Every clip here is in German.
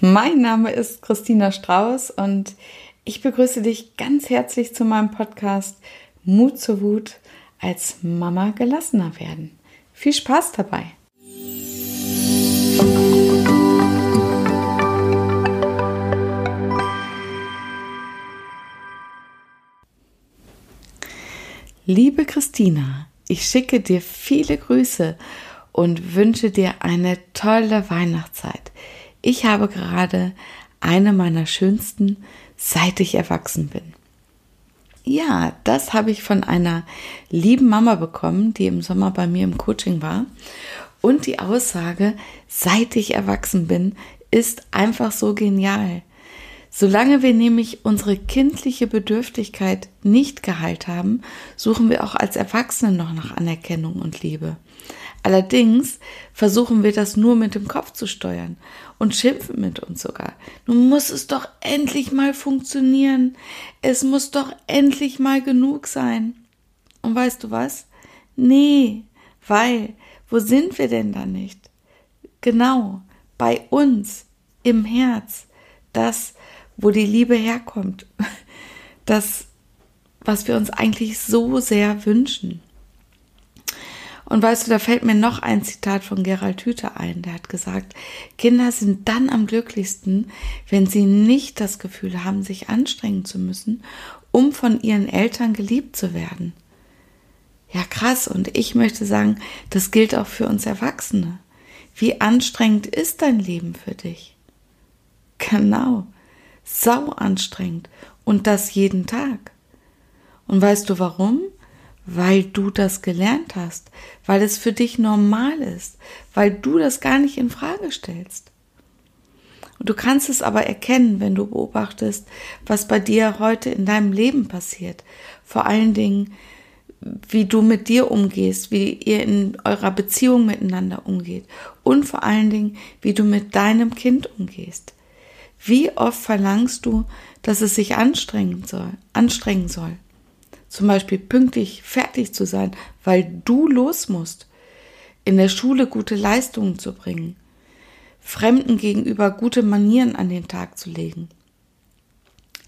Mein Name ist Christina Strauß und ich begrüße dich ganz herzlich zu meinem Podcast Mut zur Wut als Mama gelassener werden. Viel Spaß dabei! Liebe Christina, ich schicke dir viele Grüße und wünsche dir eine tolle Weihnachtszeit. Ich habe gerade eine meiner schönsten, seit ich erwachsen bin. Ja, das habe ich von einer lieben Mama bekommen, die im Sommer bei mir im Coaching war. Und die Aussage, seit ich erwachsen bin, ist einfach so genial. Solange wir nämlich unsere kindliche Bedürftigkeit nicht geheilt haben, suchen wir auch als Erwachsene noch nach Anerkennung und Liebe. Allerdings versuchen wir das nur mit dem Kopf zu steuern und schimpfen mit uns sogar. Nun muss es doch endlich mal funktionieren. Es muss doch endlich mal genug sein. Und weißt du was? Nee, weil, wo sind wir denn da nicht? Genau, bei uns, im Herz, das, wo die Liebe herkommt, das, was wir uns eigentlich so sehr wünschen. Und weißt du, da fällt mir noch ein Zitat von Gerald Hüther ein, der hat gesagt, Kinder sind dann am glücklichsten, wenn sie nicht das Gefühl haben, sich anstrengen zu müssen, um von ihren Eltern geliebt zu werden. Ja, krass. Und ich möchte sagen, das gilt auch für uns Erwachsene. Wie anstrengend ist dein Leben für dich? Genau. Sau anstrengend. Und das jeden Tag. Und weißt du warum? Weil du das gelernt hast, weil es für dich normal ist, weil du das gar nicht in Frage stellst. Und du kannst es aber erkennen, wenn du beobachtest, was bei dir heute in deinem Leben passiert. Vor allen Dingen, wie du mit dir umgehst, wie ihr in eurer Beziehung miteinander umgeht und vor allen Dingen, wie du mit deinem Kind umgehst. Wie oft verlangst du, dass es sich anstrengen soll, anstrengen soll? Zum Beispiel pünktlich fertig zu sein, weil du los musst, in der Schule gute Leistungen zu bringen, Fremden gegenüber gute Manieren an den Tag zu legen,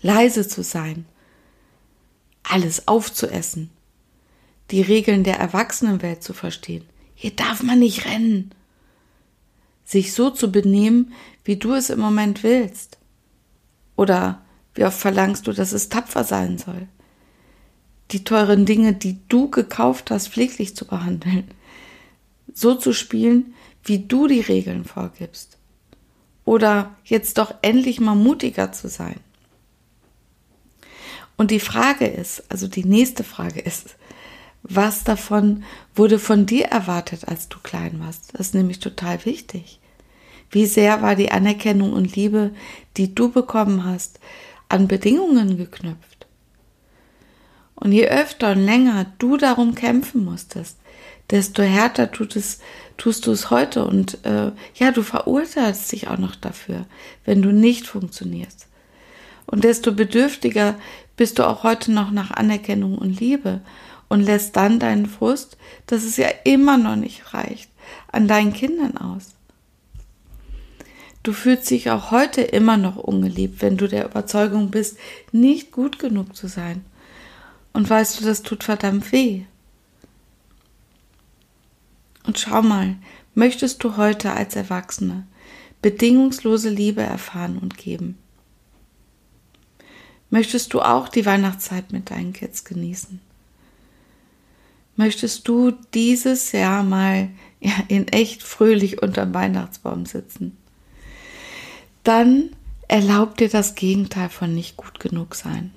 leise zu sein, alles aufzuessen, die Regeln der Erwachsenenwelt zu verstehen. Hier darf man nicht rennen. Sich so zu benehmen, wie du es im Moment willst. Oder wie oft verlangst du, dass es tapfer sein soll? Die teuren Dinge, die du gekauft hast, pfleglich zu behandeln. So zu spielen, wie du die Regeln vorgibst. Oder jetzt doch endlich mal mutiger zu sein. Und die Frage ist, also die nächste Frage ist, was davon wurde von dir erwartet, als du klein warst? Das ist nämlich total wichtig. Wie sehr war die Anerkennung und Liebe, die du bekommen hast, an Bedingungen geknüpft? Und je öfter und länger du darum kämpfen musstest, desto härter tut es, tust du es heute. Und äh, ja, du verurteilst dich auch noch dafür, wenn du nicht funktionierst. Und desto bedürftiger bist du auch heute noch nach Anerkennung und Liebe und lässt dann deinen Frust, dass es ja immer noch nicht reicht, an deinen Kindern aus. Du fühlst dich auch heute immer noch ungeliebt, wenn du der Überzeugung bist, nicht gut genug zu sein. Und weißt du, das tut verdammt weh. Und schau mal, möchtest du heute als Erwachsene bedingungslose Liebe erfahren und geben? Möchtest du auch die Weihnachtszeit mit deinen Kids genießen? Möchtest du dieses Jahr mal in echt fröhlich unterm Weihnachtsbaum sitzen? Dann erlaub dir das Gegenteil von nicht gut genug sein.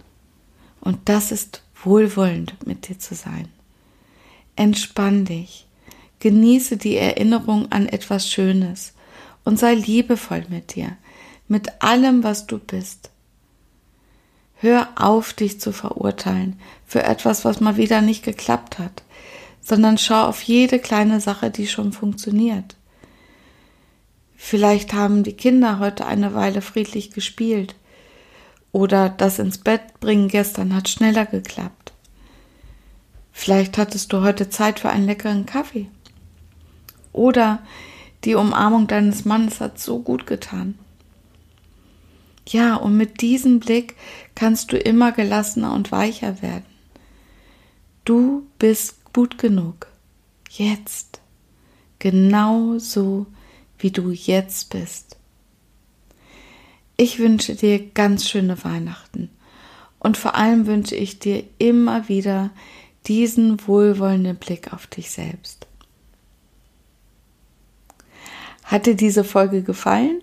Und das ist wohlwollend mit dir zu sein. Entspann dich, genieße die Erinnerung an etwas Schönes und sei liebevoll mit dir, mit allem, was du bist. Hör auf, dich zu verurteilen für etwas, was mal wieder nicht geklappt hat, sondern schau auf jede kleine Sache, die schon funktioniert. Vielleicht haben die Kinder heute eine Weile friedlich gespielt oder das ins Bett bringen gestern hat schneller geklappt. Vielleicht hattest du heute Zeit für einen leckeren Kaffee. Oder die Umarmung deines Mannes hat so gut getan. Ja, und mit diesem Blick kannst du immer gelassener und weicher werden. Du bist gut genug. Jetzt. Genau so, wie du jetzt bist. Ich wünsche dir ganz schöne Weihnachten. Und vor allem wünsche ich dir immer wieder diesen wohlwollenden Blick auf dich selbst. Hat dir diese Folge gefallen?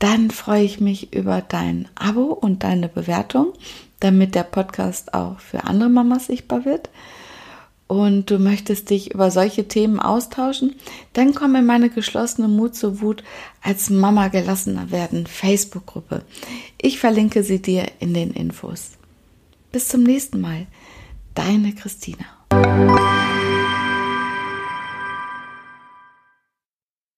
Dann freue ich mich über dein Abo und deine Bewertung, damit der Podcast auch für andere Mamas sichtbar wird. Und du möchtest dich über solche Themen austauschen, dann komm in meine geschlossene Mut zur Wut als Mama gelassener werden Facebook-Gruppe. Ich verlinke sie dir in den Infos. Bis zum nächsten Mal. Deine Christina.